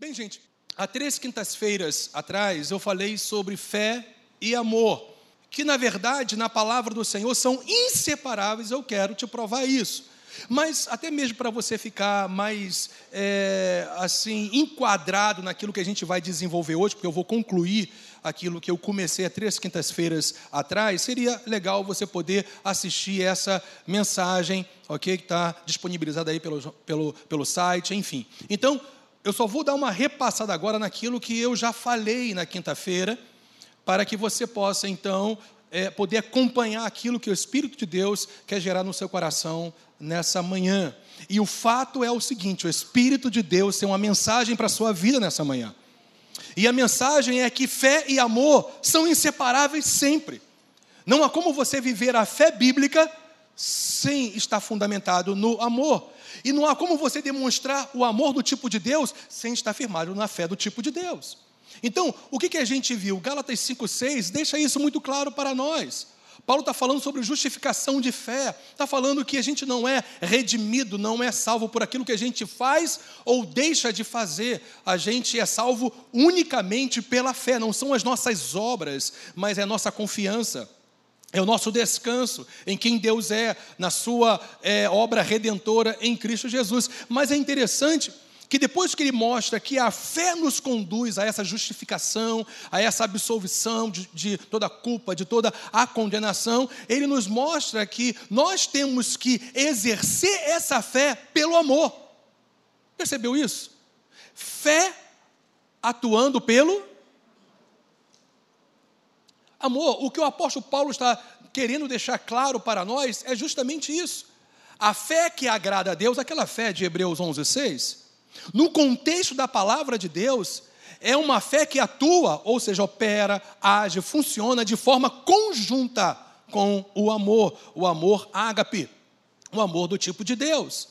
Bem, gente, há três quintas-feiras atrás eu falei sobre fé e amor, que na verdade, na palavra do Senhor, são inseparáveis, eu quero te provar isso. Mas até mesmo para você ficar mais é, assim enquadrado naquilo que a gente vai desenvolver hoje, porque eu vou concluir aquilo que eu comecei há três quintas-feiras atrás, seria legal você poder assistir essa mensagem, ok? Que está disponibilizada aí pelo, pelo, pelo site, enfim. Então, eu só vou dar uma repassada agora naquilo que eu já falei na quinta-feira, para que você possa, então, é, poder acompanhar aquilo que o Espírito de Deus quer gerar no seu coração nessa manhã. E o fato é o seguinte: o Espírito de Deus tem uma mensagem para a sua vida nessa manhã. E a mensagem é que fé e amor são inseparáveis sempre. Não há como você viver a fé bíblica sem estar fundamentado no amor. E não há como você demonstrar o amor do tipo de Deus sem estar firmado na fé do tipo de Deus. Então, o que, que a gente viu? Gálatas 5,6 deixa isso muito claro para nós. Paulo está falando sobre justificação de fé, está falando que a gente não é redimido, não é salvo por aquilo que a gente faz ou deixa de fazer, a gente é salvo unicamente pela fé, não são as nossas obras, mas é a nossa confiança. É o nosso descanso em quem Deus é, na sua é, obra redentora em Cristo Jesus. Mas é interessante que depois que ele mostra que a fé nos conduz a essa justificação, a essa absolvição de, de, toda a culpa, de toda a condenação, ele nos mostra que nós temos que exercer essa fé pelo amor. Percebeu isso? Fé atuando pelo amor. O que o apóstolo Paulo está querendo deixar claro para nós é justamente isso. A fé que agrada a Deus, aquela fé de Hebreus 11, 6, no contexto da palavra de Deus, é uma fé que atua, ou seja, opera, age, funciona de forma conjunta com o amor, o amor ágape, o amor do tipo de Deus.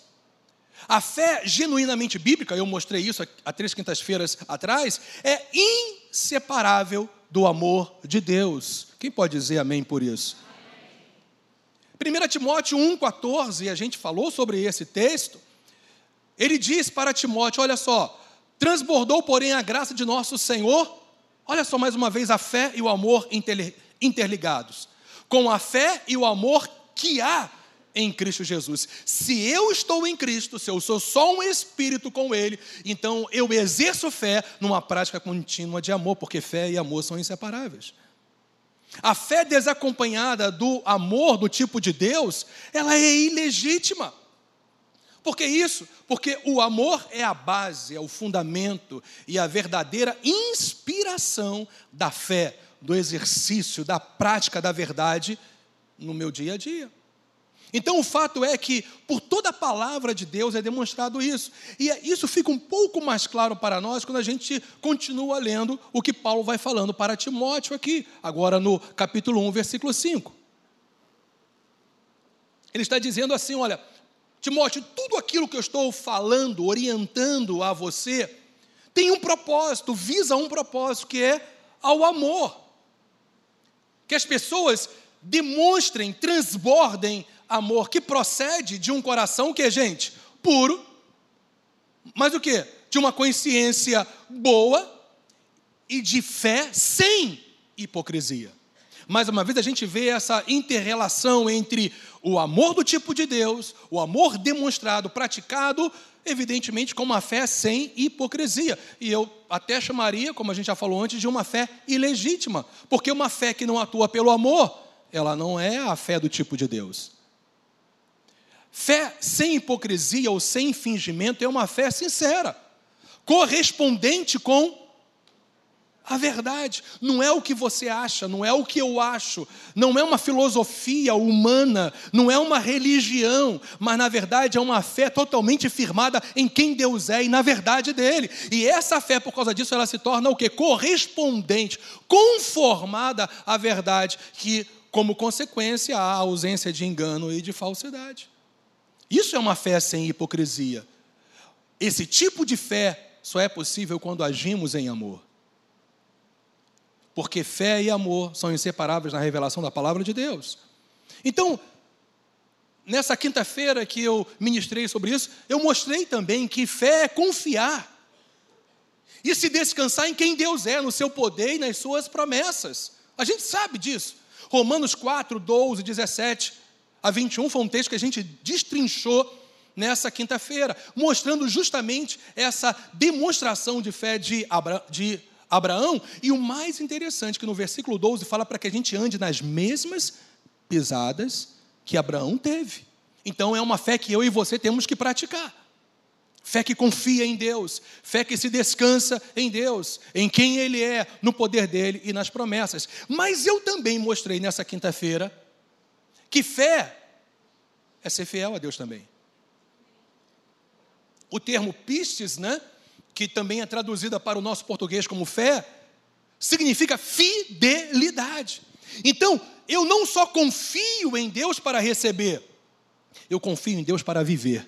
A fé genuinamente bíblica, eu mostrei isso há três quintas-feiras atrás, é inseparável do amor de Deus. Quem pode dizer amém por isso? 1 Timóteo 1,14, a gente falou sobre esse texto, ele diz para Timóteo: olha só, transbordou, porém, a graça de nosso Senhor, olha só mais uma vez a fé e o amor interligados, com a fé e o amor que há em Cristo Jesus. Se eu estou em Cristo, se eu sou só um espírito com Ele, então eu exerço fé numa prática contínua de amor, porque fé e amor são inseparáveis. A fé desacompanhada do amor do tipo de Deus, ela é ilegítima. Por que isso? Porque o amor é a base, é o fundamento e a verdadeira inspiração da fé, do exercício, da prática da verdade no meu dia a dia. Então o fato é que por toda a palavra de Deus é demonstrado isso. E é, isso fica um pouco mais claro para nós quando a gente continua lendo o que Paulo vai falando para Timóteo aqui, agora no capítulo 1, versículo 5. Ele está dizendo assim: olha, Timóteo, tudo aquilo que eu estou falando, orientando a você, tem um propósito, visa um propósito, que é ao amor. Que as pessoas demonstrem, transbordem amor que procede de um coração que é, gente, puro, mas o que? De uma consciência boa e de fé sem hipocrisia. Mais uma vez a gente vê essa interrelação entre o amor do tipo de Deus, o amor demonstrado, praticado, evidentemente com uma fé sem hipocrisia. E eu até chamaria, como a gente já falou antes, de uma fé ilegítima, porque uma fé que não atua pelo amor, ela não é a fé do tipo de Deus. Fé sem hipocrisia ou sem fingimento é uma fé sincera, correspondente com a verdade. Não é o que você acha, não é o que eu acho, não é uma filosofia humana, não é uma religião, mas na verdade é uma fé totalmente firmada em quem Deus é e na verdade dele. E essa fé, por causa disso, ela se torna o que? Correspondente, conformada à verdade, que, como consequência, há ausência de engano e de falsidade. Isso é uma fé sem hipocrisia. Esse tipo de fé só é possível quando agimos em amor porque fé e amor são inseparáveis na revelação da palavra de Deus. Então, nessa quinta-feira que eu ministrei sobre isso, eu mostrei também que fé é confiar. e se descansar em quem Deus é, no seu poder e nas suas promessas. A gente sabe disso. Romanos 4, 12, 17 a 21 foi um texto que a gente destrinchou nessa quinta-feira, mostrando justamente essa demonstração de fé de, Abra de Abraão. E o mais interessante, que no versículo 12 fala para que a gente ande nas mesmas pisadas que Abraão teve. Então é uma fé que eu e você temos que praticar. Fé que confia em Deus, fé que se descansa em Deus, em quem Ele é, no poder dele e nas promessas. Mas eu também mostrei nessa quinta-feira que fé é ser fiel a Deus também. O termo pistes, né, que também é traduzida para o nosso português como fé, significa fidelidade. Então, eu não só confio em Deus para receber, eu confio em Deus para viver.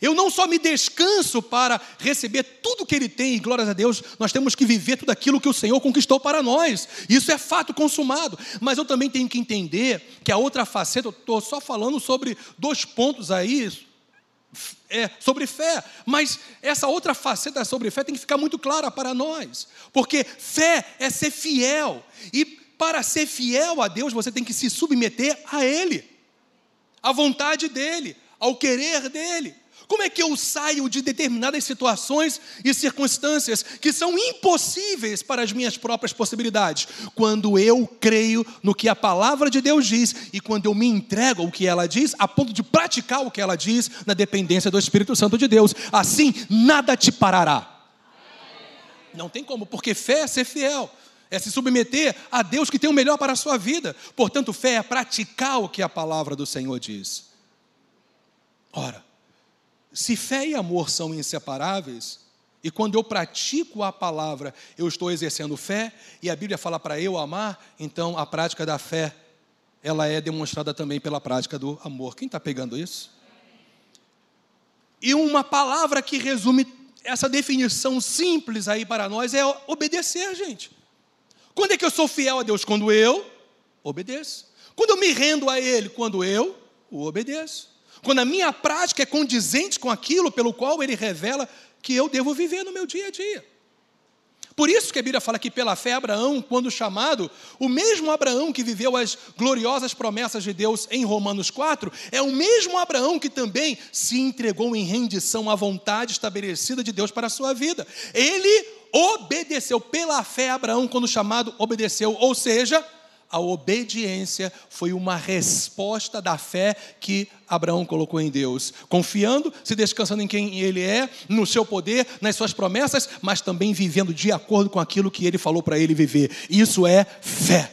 Eu não só me descanso para receber tudo que Ele tem, e glórias a Deus, nós temos que viver tudo aquilo que o Senhor conquistou para nós. Isso é fato consumado. Mas eu também tenho que entender que a outra faceta, eu estou só falando sobre dois pontos aí, é, sobre fé, mas essa outra faceta sobre fé tem que ficar muito clara para nós, porque fé é ser fiel, e para ser fiel a Deus você tem que se submeter a Ele, à vontade dEle, ao querer dEle. Como é que eu saio de determinadas situações e circunstâncias que são impossíveis para as minhas próprias possibilidades? Quando eu creio no que a palavra de Deus diz e quando eu me entrego ao que ela diz, a ponto de praticar o que ela diz na dependência do Espírito Santo de Deus. Assim, nada te parará. Não tem como, porque fé é ser fiel é se submeter a Deus que tem o melhor para a sua vida. Portanto, fé é praticar o que a palavra do Senhor diz. Ora, se fé e amor são inseparáveis, e quando eu pratico a palavra, eu estou exercendo fé, e a Bíblia fala para eu amar, então a prática da fé, ela é demonstrada também pela prática do amor. Quem está pegando isso? E uma palavra que resume essa definição simples aí para nós é obedecer, gente. Quando é que eu sou fiel a Deus? Quando eu obedeço. Quando eu me rendo a Ele? Quando eu o obedeço. Quando a minha prática é condizente com aquilo pelo qual ele revela que eu devo viver no meu dia a dia. Por isso que a Bíblia fala que pela fé Abraão, quando chamado, o mesmo Abraão que viveu as gloriosas promessas de Deus em Romanos 4, é o mesmo Abraão que também se entregou em rendição à vontade estabelecida de Deus para a sua vida. Ele obedeceu pela fé Abraão quando chamado obedeceu, ou seja, a obediência foi uma resposta da fé que Abraão colocou em Deus, confiando, se descansando em quem ele é, no seu poder, nas suas promessas, mas também vivendo de acordo com aquilo que ele falou para ele viver. Isso é fé.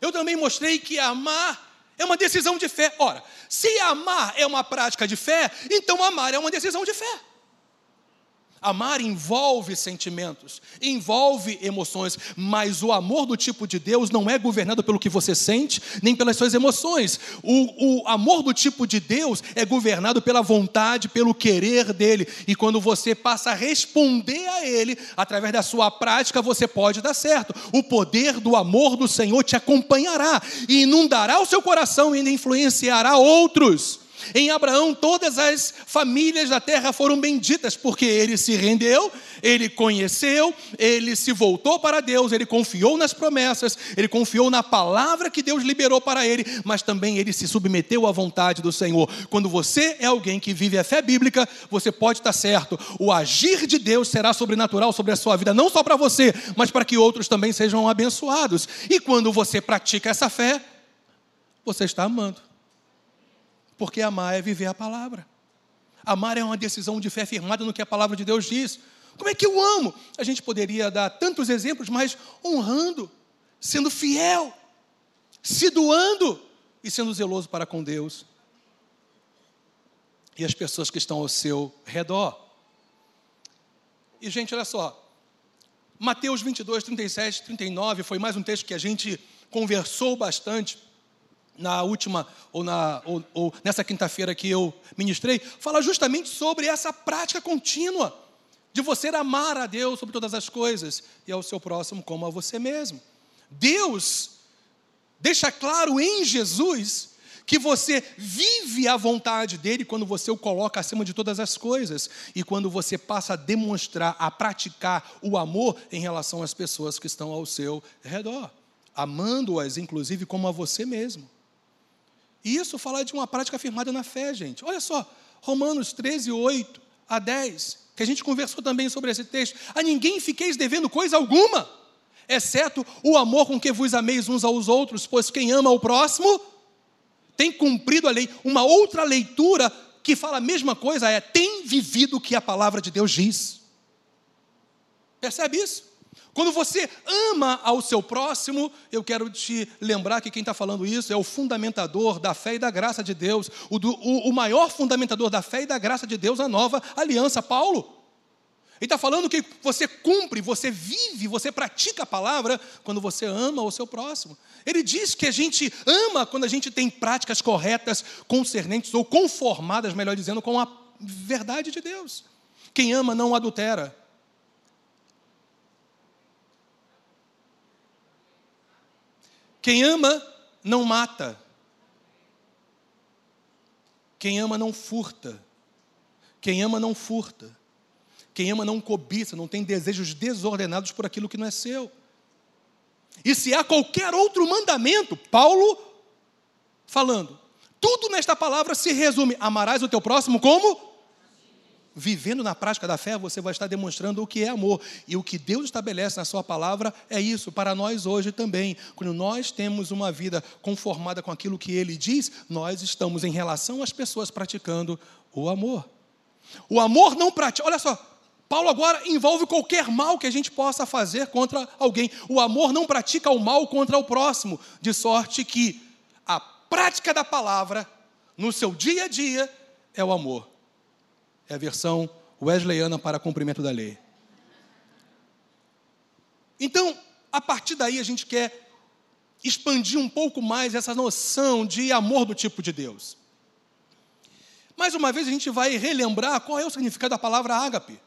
Eu também mostrei que amar é uma decisão de fé. Ora, se amar é uma prática de fé, então amar é uma decisão de fé. Amar envolve sentimentos, envolve emoções, mas o amor do tipo de Deus não é governado pelo que você sente, nem pelas suas emoções. O, o, amor do tipo de Deus é governado pela vontade, pelo querer dele. E quando você passa a responder a ele, através da sua prática, você pode dar certo. O poder do amor do Senhor te acompanhará e inundará o seu coração e ainda influenciará outros. Em Abraão, todas as famílias da terra foram benditas, porque ele se rendeu, ele conheceu, ele se voltou para Deus, ele confiou nas promessas, ele confiou na palavra que Deus liberou para ele, mas também ele se submeteu à vontade do Senhor. Quando você é alguém que vive a fé bíblica, você pode estar certo, o agir de Deus será sobrenatural sobre a sua vida, não só para você, mas para que outros também sejam abençoados. E quando você pratica essa fé, você está amando. Porque amar é viver a palavra. Amar é uma decisão de fé firmada no que a palavra de Deus diz. Como é que eu amo? A gente poderia dar tantos exemplos, mas honrando, sendo fiel, se doando e sendo zeloso para com Deus e as pessoas que estão ao seu redor. E, gente, olha só. Mateus 22, 37, 39 foi mais um texto que a gente conversou bastante na última, ou, na, ou, ou nessa quinta-feira que eu ministrei, fala justamente sobre essa prática contínua de você amar a Deus sobre todas as coisas e ao seu próximo como a você mesmo. Deus deixa claro em Jesus que você vive a vontade dele quando você o coloca acima de todas as coisas e quando você passa a demonstrar, a praticar o amor em relação às pessoas que estão ao seu redor, amando-as inclusive como a você mesmo. E isso fala de uma prática firmada na fé, gente. Olha só, Romanos 13, 8 a 10, que a gente conversou também sobre esse texto. A ninguém fiqueis devendo coisa alguma, exceto o amor com que vos ameis uns aos outros, pois quem ama o próximo tem cumprido a lei. Uma outra leitura que fala a mesma coisa é: tem vivido o que a palavra de Deus diz. Percebe isso? Quando você ama ao seu próximo, eu quero te lembrar que quem está falando isso é o fundamentador da fé e da graça de Deus, o, do, o, o maior fundamentador da fé e da graça de Deus, a nova aliança, Paulo. Ele está falando que você cumpre, você vive, você pratica a palavra quando você ama o seu próximo. Ele diz que a gente ama quando a gente tem práticas corretas, concernentes ou conformadas, melhor dizendo, com a verdade de Deus. Quem ama não adultera. Quem ama não mata. Quem ama não furta. Quem ama não furta. Quem ama não cobiça, não tem desejos desordenados por aquilo que não é seu. E se há qualquer outro mandamento, Paulo falando, tudo nesta palavra se resume: amarás o teu próximo como? Vivendo na prática da fé, você vai estar demonstrando o que é amor. E o que Deus estabelece na Sua palavra é isso, para nós hoje também. Quando nós temos uma vida conformada com aquilo que Ele diz, nós estamos, em relação às pessoas, praticando o amor. O amor não pratica, olha só, Paulo agora envolve qualquer mal que a gente possa fazer contra alguém. O amor não pratica o mal contra o próximo, de sorte que a prática da palavra no seu dia a dia é o amor. É a versão wesleyana para cumprimento da lei. Então, a partir daí a gente quer expandir um pouco mais essa noção de amor do tipo de Deus. Mais uma vez a gente vai relembrar qual é o significado da palavra ágape.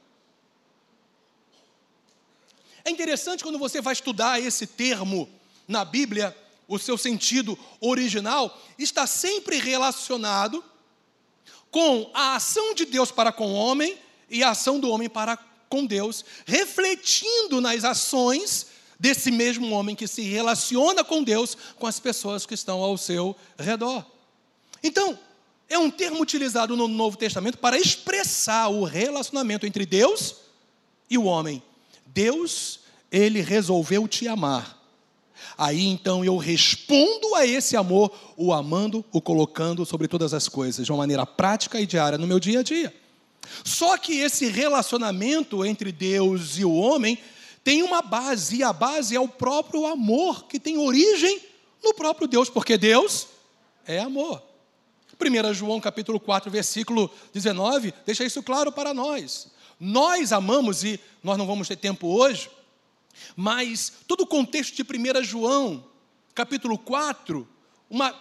É interessante quando você vai estudar esse termo na Bíblia, o seu sentido original está sempre relacionado com a ação de Deus para com o homem e a ação do homem para com Deus, refletindo nas ações desse mesmo homem que se relaciona com Deus com as pessoas que estão ao seu redor. Então, é um termo utilizado no Novo Testamento para expressar o relacionamento entre Deus e o homem. Deus, ele resolveu te amar. Aí então eu respondo a esse amor, o amando, o colocando sobre todas as coisas, de uma maneira prática e diária no meu dia a dia. Só que esse relacionamento entre Deus e o homem tem uma base, e a base é o próprio amor, que tem origem no próprio Deus, porque Deus é amor. 1 João capítulo 4, versículo 19, deixa isso claro para nós. Nós amamos, e nós não vamos ter tempo hoje, mas todo o contexto de 1 João, capítulo 4, uma,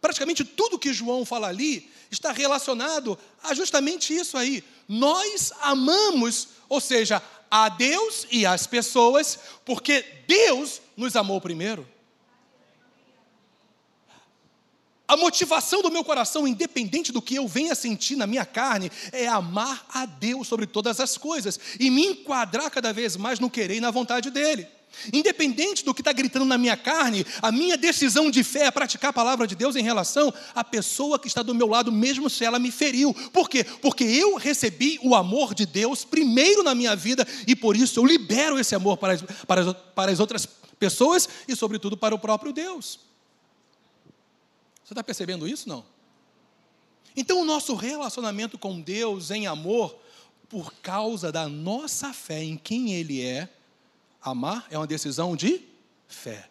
praticamente tudo que João fala ali está relacionado a justamente isso aí. Nós amamos, ou seja, a Deus e as pessoas, porque Deus nos amou primeiro. A motivação do meu coração, independente do que eu venha sentir na minha carne, é amar a Deus sobre todas as coisas e me enquadrar cada vez mais no querer e na vontade dele. Independente do que está gritando na minha carne, a minha decisão de fé é praticar a palavra de Deus em relação à pessoa que está do meu lado, mesmo se ela me feriu. Por quê? Porque eu recebi o amor de Deus primeiro na minha vida e por isso eu libero esse amor para as, para as, para as outras pessoas e, sobretudo, para o próprio Deus. Você está percebendo isso? Não. Então, o nosso relacionamento com Deus em amor, por causa da nossa fé em quem Ele é, amar é uma decisão de fé.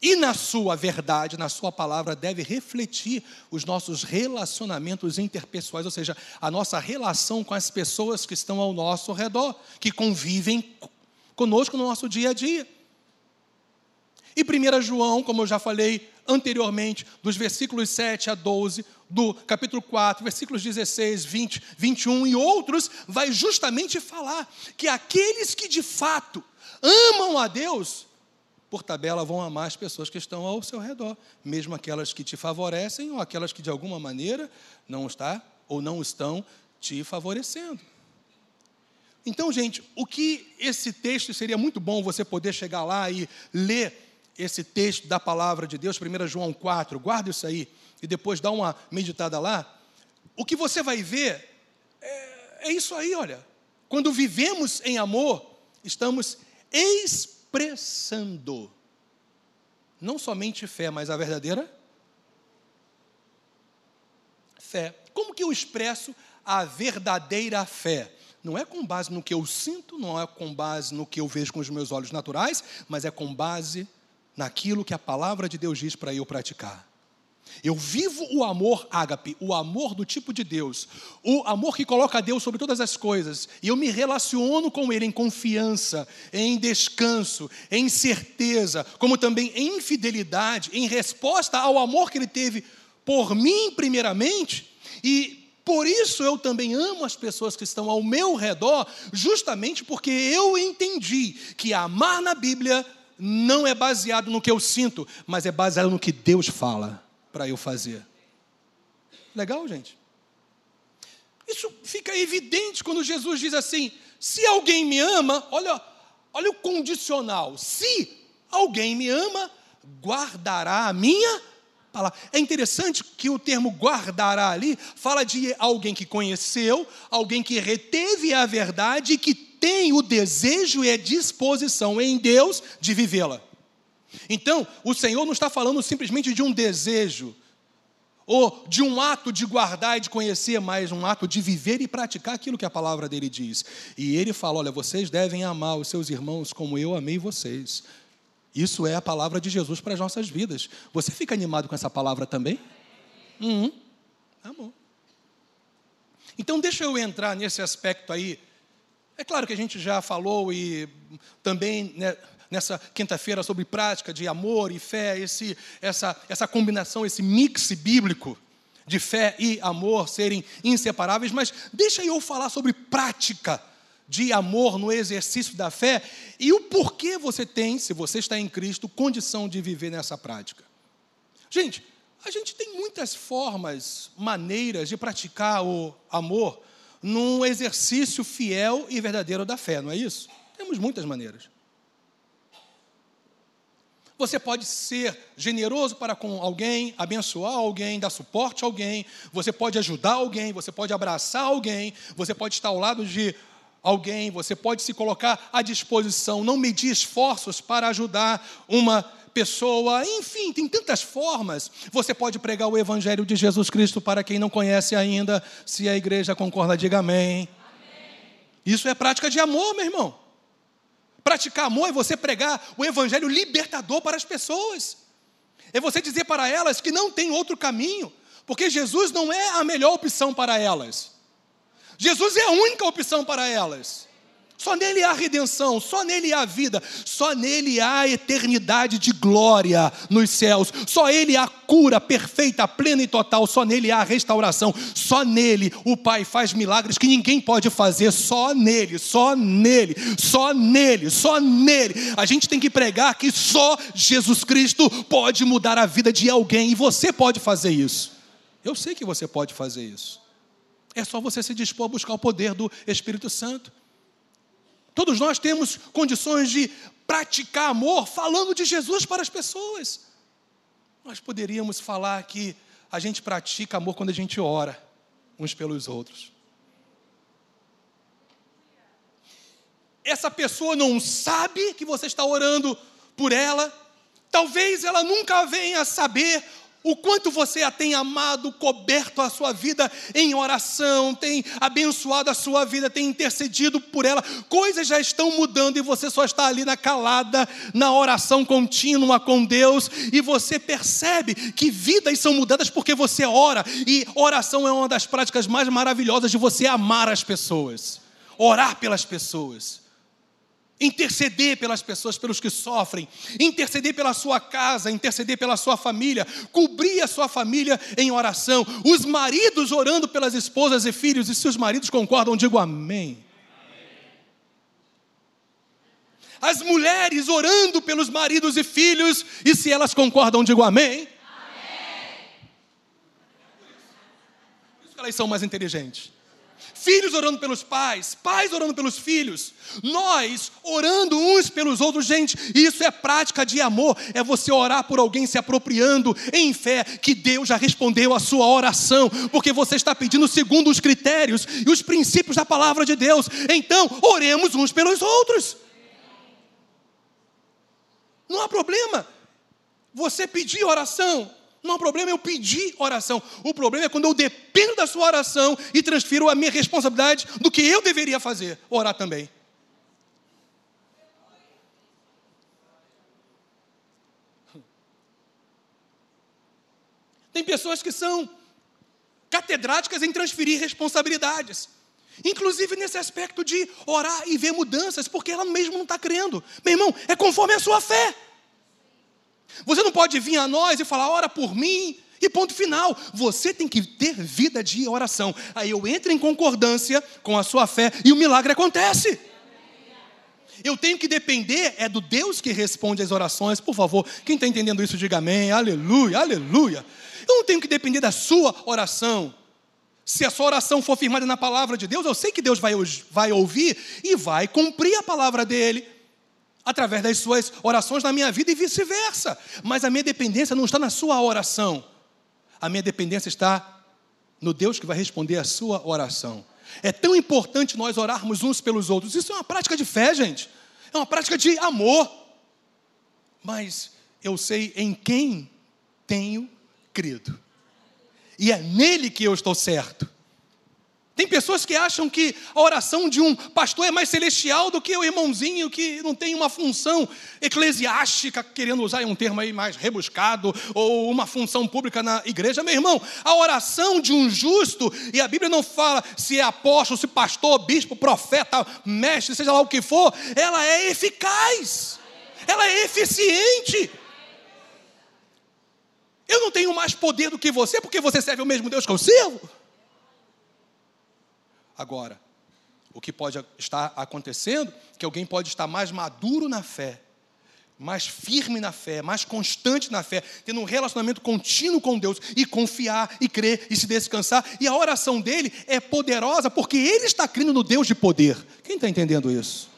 E na sua verdade, na sua palavra, deve refletir os nossos relacionamentos interpessoais, ou seja, a nossa relação com as pessoas que estão ao nosso redor, que convivem conosco no nosso dia a dia. E 1 João, como eu já falei anteriormente, dos versículos 7 a 12, do capítulo 4, versículos 16, 20, 21 e outros, vai justamente falar que aqueles que de fato amam a Deus, por tabela, vão amar as pessoas que estão ao seu redor, mesmo aquelas que te favorecem ou aquelas que de alguma maneira não está ou não estão te favorecendo. Então, gente, o que esse texto seria muito bom você poder chegar lá e ler esse texto da palavra de Deus, 1 João 4, guarda isso aí, e depois dá uma meditada lá. O que você vai ver é, é isso aí, olha. Quando vivemos em amor, estamos expressando não somente fé, mas a verdadeira fé. Como que eu expresso a verdadeira fé? Não é com base no que eu sinto, não é com base no que eu vejo com os meus olhos naturais, mas é com base naquilo que a palavra de Deus diz para eu praticar. Eu vivo o amor ágape, o amor do tipo de Deus, o amor que coloca Deus sobre todas as coisas, e eu me relaciono com Ele em confiança, em descanso, em certeza, como também em fidelidade, em resposta ao amor que Ele teve por mim, primeiramente, e por isso eu também amo as pessoas que estão ao meu redor, justamente porque eu entendi que amar na Bíblia não é baseado no que eu sinto, mas é baseado no que Deus fala para eu fazer. Legal, gente? Isso fica evidente quando Jesus diz assim: se alguém me ama, olha, olha o condicional. Se alguém me ama, guardará a minha palavra. É interessante que o termo guardará ali fala de alguém que conheceu, alguém que reteve a verdade e que tem o desejo e a disposição em Deus de vivê-la. Então, o Senhor não está falando simplesmente de um desejo, ou de um ato de guardar e de conhecer, mas um ato de viver e praticar aquilo que a palavra dele diz. E ele fala: olha, vocês devem amar os seus irmãos como eu amei vocês. Isso é a palavra de Jesus para as nossas vidas. Você fica animado com essa palavra também? Uhum. Bom. Então, deixa eu entrar nesse aspecto aí. É claro que a gente já falou e também né, nessa quinta-feira sobre prática de amor e fé, esse, essa, essa combinação, esse mix bíblico de fé e amor serem inseparáveis, mas deixa eu falar sobre prática de amor no exercício da fé e o porquê você tem, se você está em Cristo, condição de viver nessa prática. Gente, a gente tem muitas formas, maneiras de praticar o amor num exercício fiel e verdadeiro da fé, não é isso? Temos muitas maneiras. Você pode ser generoso para com alguém, abençoar alguém, dar suporte a alguém, você pode ajudar alguém, você pode abraçar alguém, você pode estar ao lado de alguém, você pode se colocar à disposição, não medir esforços para ajudar uma pessoa, enfim, tem tantas formas. Você pode pregar o Evangelho de Jesus Cristo para quem não conhece ainda, se a igreja concorda, diga amém. amém. Isso é prática de amor, meu irmão. Praticar amor é você pregar o Evangelho libertador para as pessoas, é você dizer para elas que não tem outro caminho, porque Jesus não é a melhor opção para elas. Jesus é a única opção para elas. Só nele há redenção, só nele há vida, só nele há eternidade de glória nos céus, só ele há cura perfeita, plena e total, só nele há restauração, só nele o Pai faz milagres que ninguém pode fazer, só nele, só nele, só nele, só nele. A gente tem que pregar que só Jesus Cristo pode mudar a vida de alguém e você pode fazer isso. Eu sei que você pode fazer isso. É só você se dispor a buscar o poder do Espírito Santo. Todos nós temos condições de praticar amor falando de Jesus para as pessoas. Nós poderíamos falar que a gente pratica amor quando a gente ora uns pelos outros. Essa pessoa não sabe que você está orando por ela, talvez ela nunca venha a saber o quanto você a tem amado, coberto a sua vida em oração, tem abençoado a sua vida, tem intercedido por ela. Coisas já estão mudando e você só está ali na calada, na oração contínua com Deus, e você percebe que vidas são mudadas porque você ora, e oração é uma das práticas mais maravilhosas de você amar as pessoas, orar pelas pessoas interceder pelas pessoas, pelos que sofrem, interceder pela sua casa, interceder pela sua família, cobrir a sua família em oração, os maridos orando pelas esposas e filhos, e se os maridos concordam, digo amém. as mulheres orando pelos maridos e filhos, e se elas concordam, digo amém. amém. Por isso que elas são mais inteligentes filhos orando pelos pais, pais orando pelos filhos, nós orando uns pelos outros, gente, isso é prática de amor, é você orar por alguém se apropriando em fé que Deus já respondeu a sua oração, porque você está pedindo segundo os critérios e os princípios da palavra de Deus. Então, oremos uns pelos outros. Não há problema você pedir oração não há problema eu pedir oração. O problema é quando eu dependo da sua oração e transfiro a minha responsabilidade do que eu deveria fazer, orar também. Tem pessoas que são catedráticas em transferir responsabilidades. Inclusive nesse aspecto de orar e ver mudanças, porque ela mesmo não está crendo. Meu irmão, é conforme a sua fé. Você não pode vir a nós e falar, ora por mim, e ponto final. Você tem que ter vida de oração. Aí eu entro em concordância com a sua fé e o milagre acontece. Eu tenho que depender, é do Deus que responde às orações. Por favor, quem está entendendo isso, diga amém. Aleluia, aleluia. Eu não tenho que depender da sua oração. Se a sua oração for firmada na palavra de Deus, eu sei que Deus vai, vai ouvir e vai cumprir a palavra dele através das suas orações na minha vida e vice-versa. Mas a minha dependência não está na sua oração. A minha dependência está no Deus que vai responder a sua oração. É tão importante nós orarmos uns pelos outros. Isso é uma prática de fé, gente. É uma prática de amor. Mas eu sei em quem tenho crido. E é nele que eu estou certo. Tem pessoas que acham que a oração de um pastor é mais celestial do que o irmãozinho que não tem uma função eclesiástica, querendo usar um termo aí mais rebuscado, ou uma função pública na igreja. Meu irmão, a oração de um justo, e a Bíblia não fala se é apóstolo, se pastor, bispo, profeta, mestre, seja lá o que for, ela é eficaz, ela é eficiente. Eu não tenho mais poder do que você, porque você serve o mesmo Deus que eu sirvo. Agora, o que pode estar acontecendo, que alguém pode estar mais maduro na fé, mais firme na fé, mais constante na fé, tendo um relacionamento contínuo com Deus e confiar e crer e se descansar. E a oração dele é poderosa porque ele está crendo no Deus de poder. Quem está entendendo isso?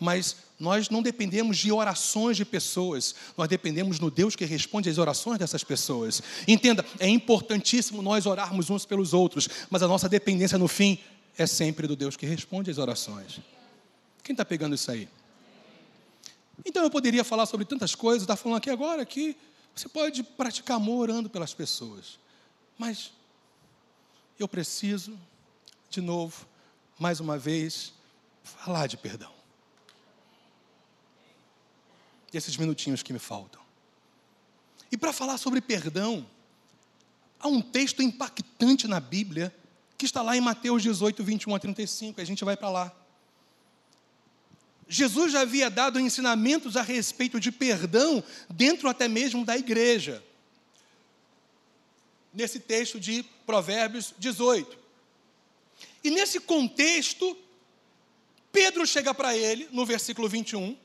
Mas nós não dependemos de orações de pessoas, nós dependemos no Deus que responde às orações dessas pessoas. Entenda, é importantíssimo nós orarmos uns pelos outros, mas a nossa dependência no fim é sempre do Deus que responde às orações. Quem está pegando isso aí? Então eu poderia falar sobre tantas coisas, está falando aqui agora que você pode praticar amor orando pelas pessoas, mas eu preciso, de novo, mais uma vez, falar de perdão. Esses minutinhos que me faltam. E para falar sobre perdão, há um texto impactante na Bíblia que está lá em Mateus 18, 21 a 35, a gente vai para lá. Jesus já havia dado ensinamentos a respeito de perdão dentro até mesmo da igreja. Nesse texto de Provérbios 18. E nesse contexto, Pedro chega para ele, no versículo 21,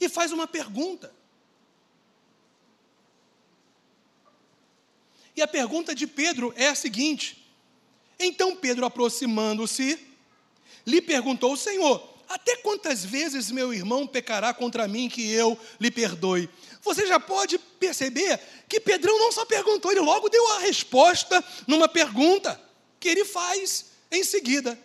e faz uma pergunta. E a pergunta de Pedro é a seguinte: então Pedro, aproximando-se, lhe perguntou: Senhor, até quantas vezes meu irmão pecará contra mim que eu lhe perdoe? Você já pode perceber que Pedrão não só perguntou, ele logo deu a resposta numa pergunta que ele faz em seguida.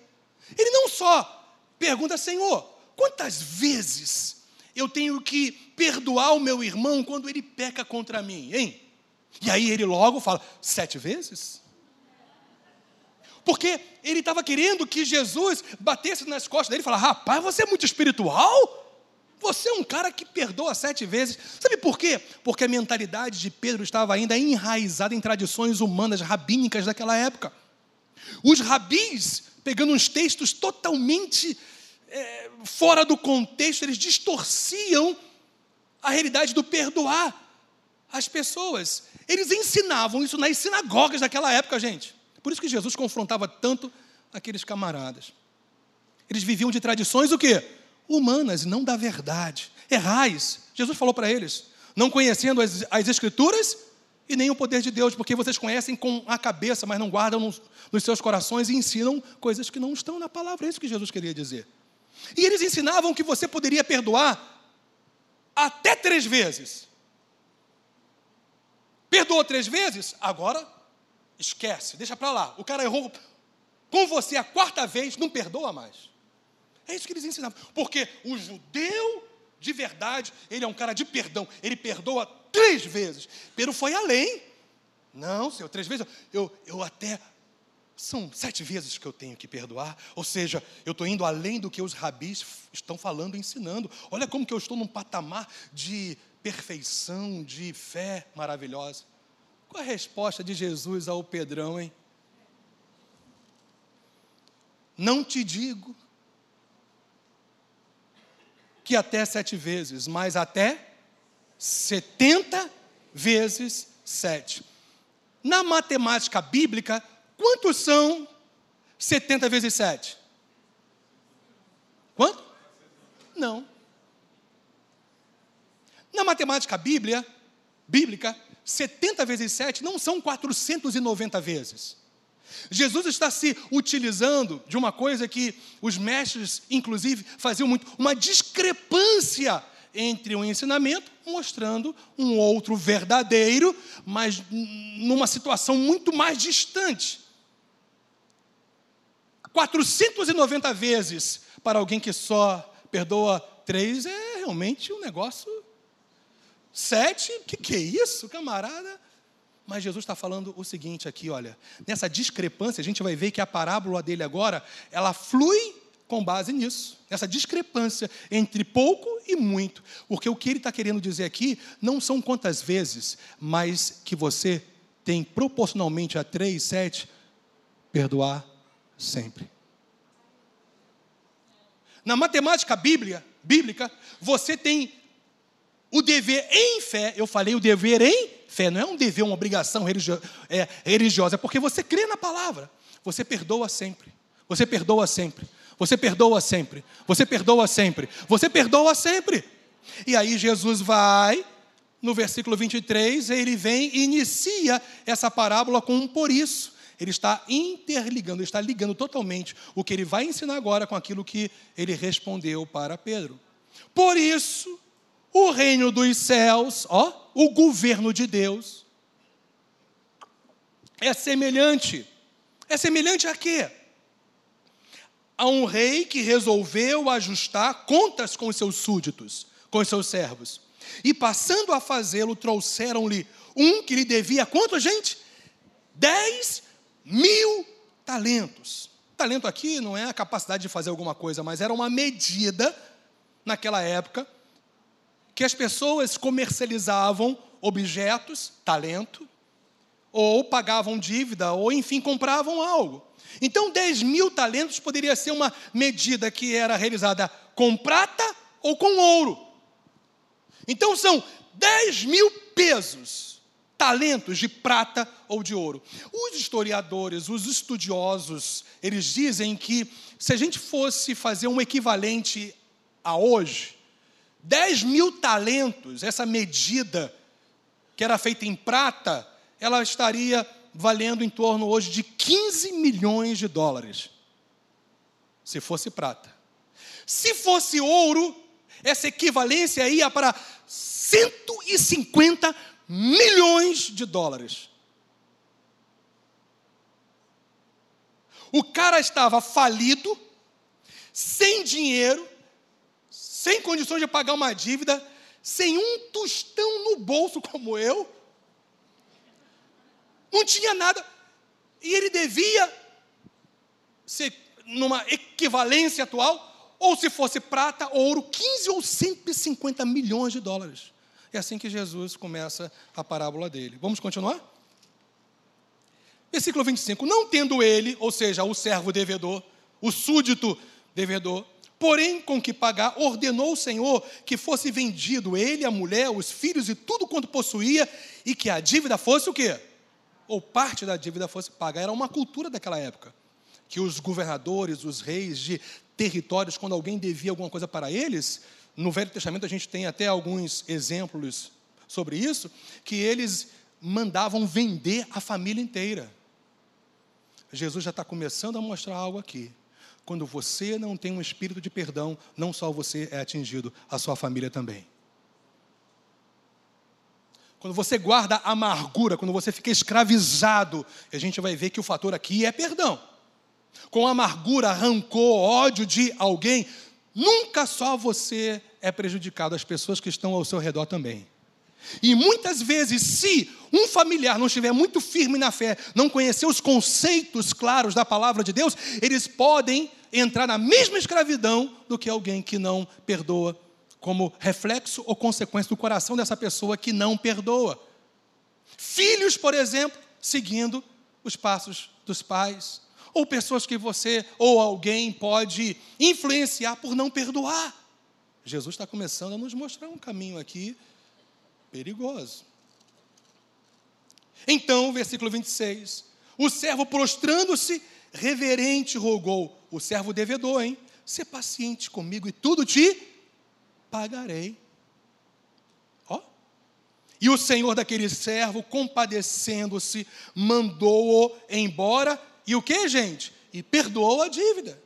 Ele não só pergunta, Senhor, quantas vezes eu tenho que perdoar o meu irmão quando ele peca contra mim, hein? E aí ele logo fala, sete vezes? Porque ele estava querendo que Jesus batesse nas costas dele e falasse: Rapaz, você é muito espiritual? Você é um cara que perdoa sete vezes. Sabe por quê? Porque a mentalidade de Pedro estava ainda enraizada em tradições humanas, rabínicas daquela época. Os rabis, pegando uns textos totalmente é, fora do contexto, eles distorciam a realidade do perdoar as pessoas. Eles ensinavam isso nas sinagogas daquela época, gente. Por isso que Jesus confrontava tanto aqueles camaradas. Eles viviam de tradições o quê? humanas não da verdade. Errais. Jesus falou para eles, não conhecendo as, as Escrituras e nem o poder de Deus, porque vocês conhecem com a cabeça, mas não guardam nos, nos seus corações e ensinam coisas que não estão na palavra. É isso que Jesus queria dizer. E eles ensinavam que você poderia perdoar até três vezes. Perdoou três vezes? Agora esquece, deixa para lá. O cara errou com você a quarta vez, não perdoa mais. É isso que eles ensinavam. Porque o judeu de verdade, ele é um cara de perdão. Ele perdoa três vezes. Pedro foi além. Não, Senhor, três vezes. Eu, eu até. São sete vezes que eu tenho que perdoar. Ou seja, eu estou indo além do que os rabis estão falando ensinando. Olha como que eu estou num patamar de perfeição, de fé maravilhosa. Qual a resposta de Jesus ao Pedrão, hein? Não te digo que até sete vezes, mas até setenta vezes sete. Na matemática bíblica, quantos são 70 vezes 7? Quanto? Não. Na matemática bíblia, bíblica, 70 vezes 7 não são 490 vezes. Jesus está se utilizando de uma coisa que os mestres, inclusive, faziam muito, uma discrepância entre um ensinamento, mostrando um outro verdadeiro, mas numa situação muito mais distante. 490 vezes para alguém que só perdoa três é realmente um negócio. Sete, o que, que é isso, camarada? Mas Jesus está falando o seguinte aqui, olha, nessa discrepância, a gente vai ver que a parábola dele agora, ela flui com base nisso, nessa discrepância entre pouco e muito. Porque o que ele está querendo dizer aqui não são quantas vezes, mas que você tem proporcionalmente a três, sete, perdoar sempre. Na matemática bíblia, bíblica, você tem o dever em fé, eu falei o dever em Fé não é um dever, uma obrigação é, religiosa, é porque você crê na palavra. Você perdoa sempre. Você perdoa sempre. Você perdoa sempre. Você perdoa sempre. Você perdoa sempre. E aí Jesus vai, no versículo 23, ele vem e inicia essa parábola com um por isso. Ele está interligando, ele está ligando totalmente o que ele vai ensinar agora com aquilo que ele respondeu para Pedro. Por isso, o reino dos céus, ó, o governo de Deus, é semelhante. É semelhante a quê? A um rei que resolveu ajustar contas com seus súditos, com seus servos. E passando a fazê-lo, trouxeram-lhe um que lhe devia quanto, gente? Dez mil talentos. Talento aqui não é a capacidade de fazer alguma coisa, mas era uma medida naquela época que as pessoas comercializavam objetos, talento, ou pagavam dívida, ou enfim, compravam algo. Então, 10 mil talentos poderia ser uma medida que era realizada com prata ou com ouro. Então, são 10 mil pesos, talentos de prata ou de ouro. Os historiadores, os estudiosos, eles dizem que se a gente fosse fazer um equivalente a hoje, 10 mil talentos, essa medida que era feita em prata, ela estaria valendo em torno hoje de 15 milhões de dólares. Se fosse prata. Se fosse ouro, essa equivalência ia para 150 milhões de dólares. O cara estava falido, sem dinheiro, sem condições de pagar uma dívida, sem um tostão no bolso como eu, não tinha nada, e ele devia ser numa equivalência atual, ou se fosse prata, ouro, 15 ou 150 milhões de dólares. É assim que Jesus começa a parábola dele. Vamos continuar? Versículo 25: Não tendo ele, ou seja, o servo devedor, o súdito devedor, Porém, com que pagar, ordenou o Senhor que fosse vendido ele, a mulher, os filhos e tudo quanto possuía, e que a dívida fosse o quê? Ou parte da dívida fosse paga. Era uma cultura daquela época. Que os governadores, os reis de territórios quando alguém devia alguma coisa para eles. No Velho Testamento a gente tem até alguns exemplos sobre isso, que eles mandavam vender a família inteira. Jesus já está começando a mostrar algo aqui. Quando você não tem um espírito de perdão, não só você é atingido, a sua família também. Quando você guarda amargura, quando você fica escravizado, a gente vai ver que o fator aqui é perdão. Com amargura, rancor, ódio de alguém, nunca só você é prejudicado, as pessoas que estão ao seu redor também. E muitas vezes, se um familiar não estiver muito firme na fé, não conhecer os conceitos claros da palavra de Deus, eles podem entrar na mesma escravidão do que alguém que não perdoa, como reflexo ou consequência do coração dessa pessoa que não perdoa. Filhos, por exemplo, seguindo os passos dos pais, ou pessoas que você ou alguém pode influenciar por não perdoar. Jesus está começando a nos mostrar um caminho aqui perigoso. Então, versículo 26. O servo prostrando-se, reverente, rogou. O servo devedor, hein? Ser paciente comigo e tudo te pagarei. Ó. E o senhor daquele servo, compadecendo-se, mandou-o embora. E o que, gente? E perdoou a dívida.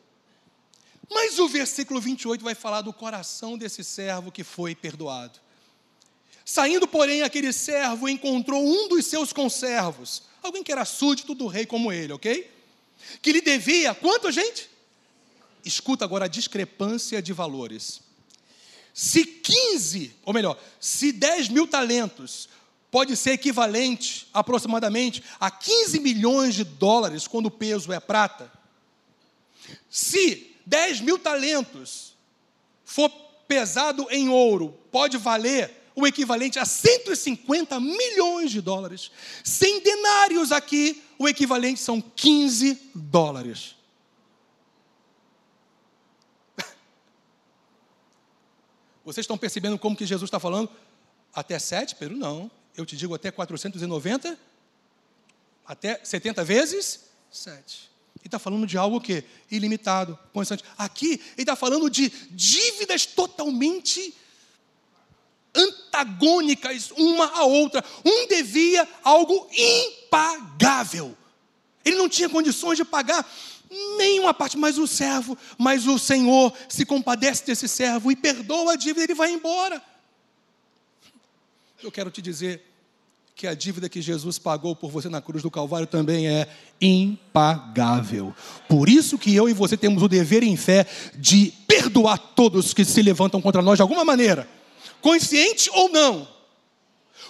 Mas o versículo 28 vai falar do coração desse servo que foi perdoado. Saindo, porém, aquele servo encontrou um dos seus conservos, alguém que era súdito do rei como ele, ok? Que lhe devia quanto, gente? Escuta agora a discrepância de valores. Se 15, ou melhor, se 10 mil talentos pode ser equivalente aproximadamente a 15 milhões de dólares quando o peso é prata, se 10 mil talentos for pesado em ouro, pode valer o equivalente a 150 milhões de dólares. 100 denários aqui, o equivalente são 15 dólares. Vocês estão percebendo como que Jesus está falando? Até 7, Pedro, não. Eu te digo até 490, até 70 vezes 7. Ele está falando de algo que ilimitado, constante. Aqui ele está falando de dívidas totalmente antagônicas uma à outra. Um devia algo impagável. Ele não tinha condições de pagar nenhuma parte, mas o servo, mas o Senhor se compadece desse servo e perdoa a dívida, ele vai embora. Eu quero te dizer que a dívida que Jesus pagou por você na cruz do Calvário também é impagável. Por isso que eu e você temos o dever em fé de perdoar todos que se levantam contra nós de alguma maneira consciente ou não.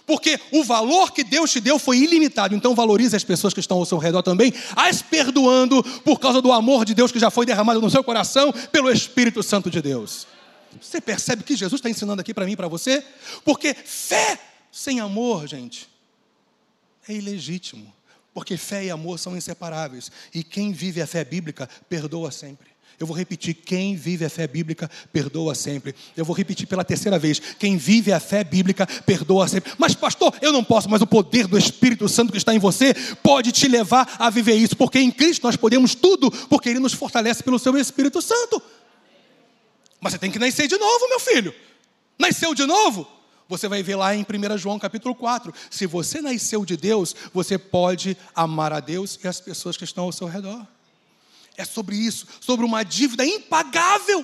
Porque o valor que Deus te deu foi ilimitado, então valorize as pessoas que estão ao seu redor também, as perdoando por causa do amor de Deus que já foi derramado no seu coração pelo Espírito Santo de Deus. Você percebe que Jesus está ensinando aqui para mim e para você? Porque fé sem amor, gente, é ilegítimo. Porque fé e amor são inseparáveis. E quem vive a fé bíblica perdoa sempre. Eu vou repetir: quem vive a fé bíblica perdoa sempre. Eu vou repetir pela terceira vez: quem vive a fé bíblica perdoa sempre. Mas, pastor, eu não posso, mas o poder do Espírito Santo que está em você pode te levar a viver isso, porque em Cristo nós podemos tudo, porque Ele nos fortalece pelo seu Espírito Santo. Mas você tem que nascer de novo, meu filho. Nasceu de novo? Você vai ver lá em 1 João capítulo 4. Se você nasceu de Deus, você pode amar a Deus e as pessoas que estão ao seu redor. É sobre isso, sobre uma dívida impagável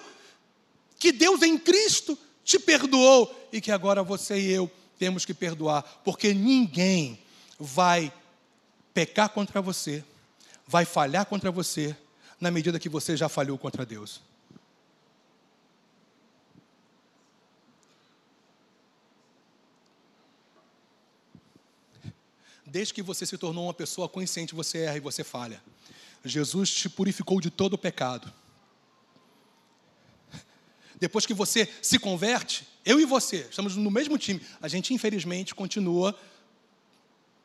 que Deus em Cristo te perdoou e que agora você e eu temos que perdoar, porque ninguém vai pecar contra você, vai falhar contra você, na medida que você já falhou contra Deus. Desde que você se tornou uma pessoa consciente, você erra e você falha. Jesus te purificou de todo o pecado. Depois que você se converte, eu e você, estamos no mesmo time, a gente infelizmente continua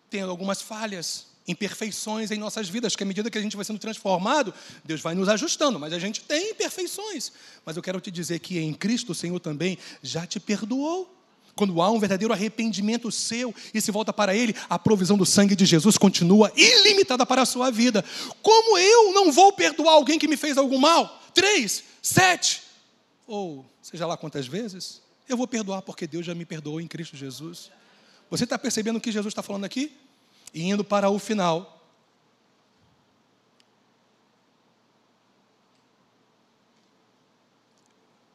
tendo algumas falhas, imperfeições em nossas vidas, que à medida que a gente vai sendo transformado, Deus vai nos ajustando, mas a gente tem imperfeições. Mas eu quero te dizer que em Cristo o Senhor também já te perdoou. Quando há um verdadeiro arrependimento seu e se volta para Ele, a provisão do sangue de Jesus continua ilimitada para a sua vida. Como eu não vou perdoar alguém que me fez algo mal? três, sete, ou seja lá quantas vezes, eu vou perdoar porque Deus já me perdoou em Cristo Jesus. Você está percebendo o que Jesus está falando aqui? E indo para o final.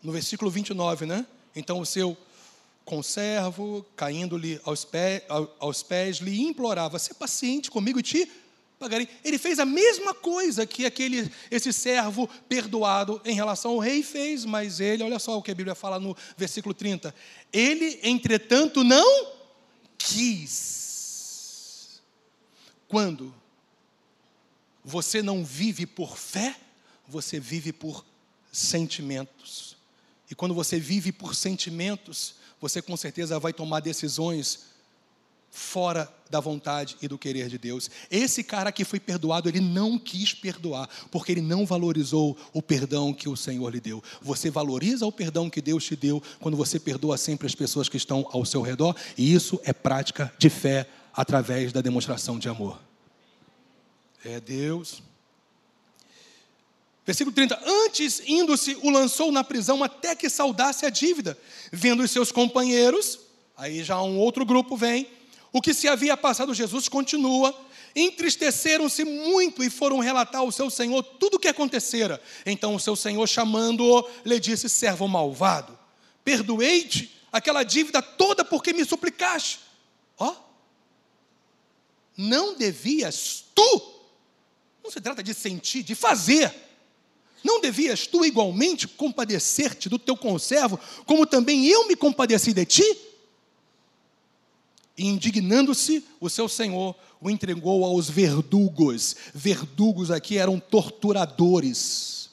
No versículo 29, né? Então o seu conservo, caindo-lhe aos, pés, aos pés, lhe implorava: "Se paciente comigo e te pagarei". Ele fez a mesma coisa que aquele esse servo perdoado em relação ao rei fez, mas ele, olha só o que a Bíblia fala no versículo 30. Ele, entretanto, não quis. Quando você não vive por fé, você vive por sentimentos. E quando você vive por sentimentos, você com certeza vai tomar decisões fora da vontade e do querer de Deus. Esse cara que foi perdoado, ele não quis perdoar, porque ele não valorizou o perdão que o Senhor lhe deu. Você valoriza o perdão que Deus te deu quando você perdoa sempre as pessoas que estão ao seu redor, e isso é prática de fé através da demonstração de amor. É Deus. Versículo 30. Antes, indo-se, o lançou na prisão até que saudasse a dívida. Vendo os seus companheiros, aí já um outro grupo vem, o que se havia passado Jesus continua. Entristeceram-se muito e foram relatar ao seu senhor tudo o que acontecera. Então o seu senhor, chamando-o, lhe disse: Servo malvado, perdoei-te aquela dívida toda porque me suplicaste. Ó, oh, não devias tu, não se trata de sentir, de fazer. Não devias tu igualmente compadecer-te do teu conservo, como também eu me compadeci de ti? E indignando-se, o seu senhor o entregou aos verdugos. Verdugos aqui eram torturadores.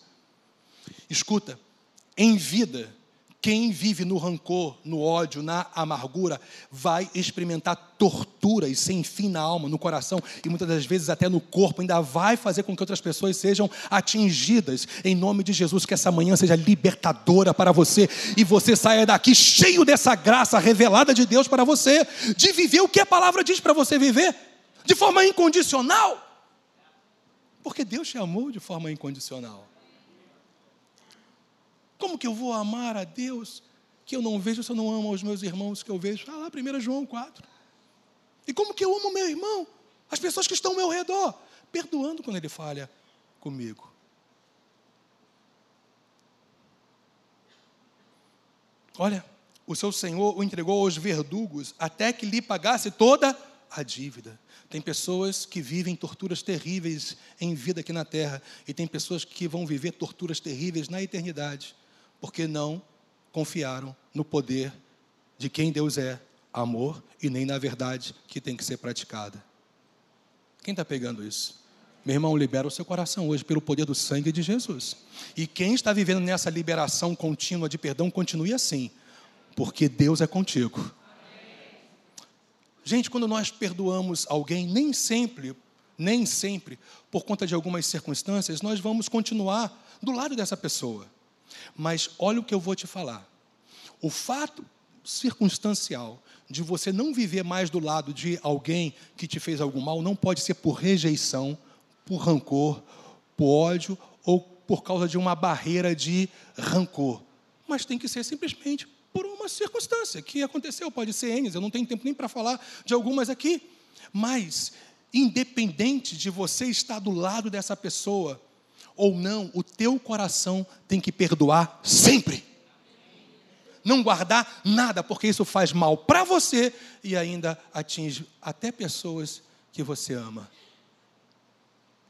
Escuta, em vida, quem vive no rancor, no ódio, na amargura, vai experimentar torturas sem fim na alma, no coração e muitas das vezes até no corpo, ainda vai fazer com que outras pessoas sejam atingidas. Em nome de Jesus, que essa manhã seja libertadora para você e você saia daqui cheio dessa graça revelada de Deus para você, de viver o que a palavra diz para você viver, de forma incondicional. Porque Deus te amou de forma incondicional. Como que eu vou amar a Deus que eu não vejo se eu não amo os meus irmãos que eu vejo? Ah lá, 1 João 4. E como que eu amo meu irmão? As pessoas que estão ao meu redor, perdoando quando ele falha comigo. Olha, o seu Senhor o entregou aos verdugos até que lhe pagasse toda a dívida. Tem pessoas que vivem torturas terríveis em vida aqui na terra, e tem pessoas que vão viver torturas terríveis na eternidade porque não confiaram no poder de quem Deus é, amor, e nem na verdade que tem que ser praticada. Quem está pegando isso? Meu irmão, libera o seu coração hoje pelo poder do sangue de Jesus. E quem está vivendo nessa liberação contínua de perdão, continue assim, porque Deus é contigo. Gente, quando nós perdoamos alguém, nem sempre, nem sempre, por conta de algumas circunstâncias, nós vamos continuar do lado dessa pessoa. Mas olha o que eu vou te falar. O fato circunstancial de você não viver mais do lado de alguém que te fez algum mal não pode ser por rejeição, por rancor, por ódio ou por causa de uma barreira de rancor. Mas tem que ser simplesmente por uma circunstância que aconteceu, pode ser N, eu não tenho tempo nem para falar de algumas aqui. Mas, independente de você estar do lado dessa pessoa, ou não, o teu coração tem que perdoar sempre. Não guardar nada, porque isso faz mal para você e ainda atinge até pessoas que você ama.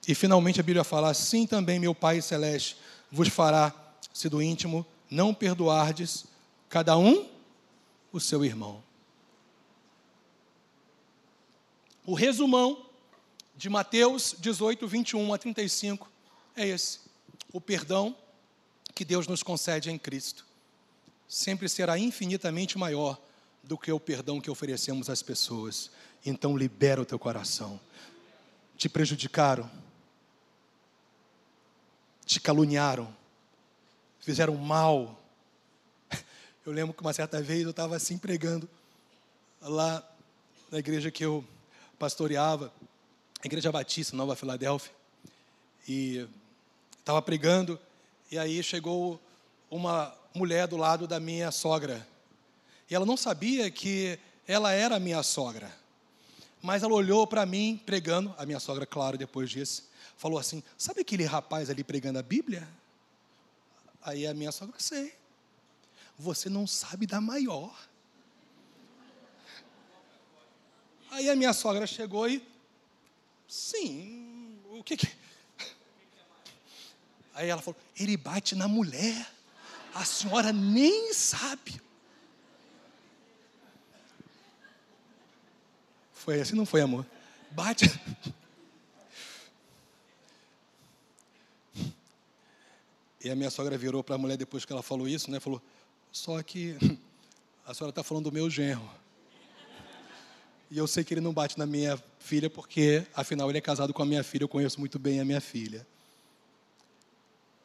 E finalmente a Bíblia fala: assim também meu Pai Celeste vos fará, se do íntimo não perdoardes, cada um o seu irmão. O resumão de Mateus 18, 21 a 35 é esse: o perdão que Deus nos concede em Cristo. Sempre será infinitamente maior do que o perdão que oferecemos às pessoas. Então, libera o teu coração. Te prejudicaram, te caluniaram, fizeram mal. Eu lembro que uma certa vez eu estava assim pregando lá na igreja que eu pastoreava, a Igreja Batista, Nova Filadélfia. E estava pregando E aí chegou uma mulher do lado da minha sogra. E ela não sabia que ela era minha sogra. Mas ela olhou para mim pregando, a minha sogra, claro, depois disso, falou assim: Sabe aquele rapaz ali pregando a Bíblia? Aí a minha sogra, sei. Você não sabe da maior. Aí a minha sogra chegou e, sim, o que que. Aí ela falou: ele bate na mulher. A senhora nem sabe. Foi assim, não foi, amor? Bate. E a minha sogra virou para a mulher depois que ela falou isso, né? Falou: só que a senhora está falando do meu genro. E eu sei que ele não bate na minha filha, porque afinal ele é casado com a minha filha, eu conheço muito bem a minha filha.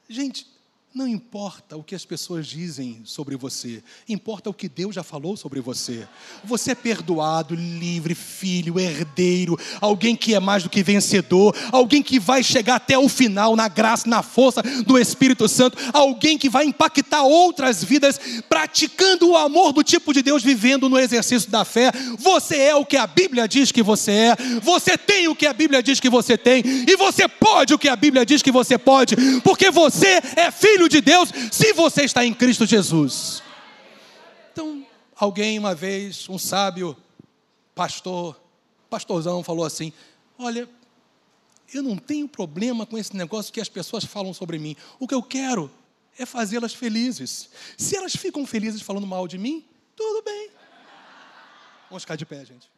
Gente, não importa o que as pessoas dizem sobre você, importa o que Deus já falou sobre você. Você é perdoado, livre, filho, herdeiro, alguém que é mais do que vencedor, alguém que vai chegar até o final na graça, na força do Espírito Santo, alguém que vai impactar outras vidas praticando o amor do tipo de Deus, vivendo no exercício da fé. Você é o que a Bíblia diz que você é, você tem o que a Bíblia diz que você tem, e você pode o que a Bíblia diz que você pode, porque você é filho filho de Deus se você está em Cristo Jesus. Então, alguém uma vez, um sábio pastor, pastorzão, falou assim: Olha, eu não tenho problema com esse negócio que as pessoas falam sobre mim. O que eu quero é fazê-las felizes. Se elas ficam felizes falando mal de mim, tudo bem. Vamos ficar de pé, gente.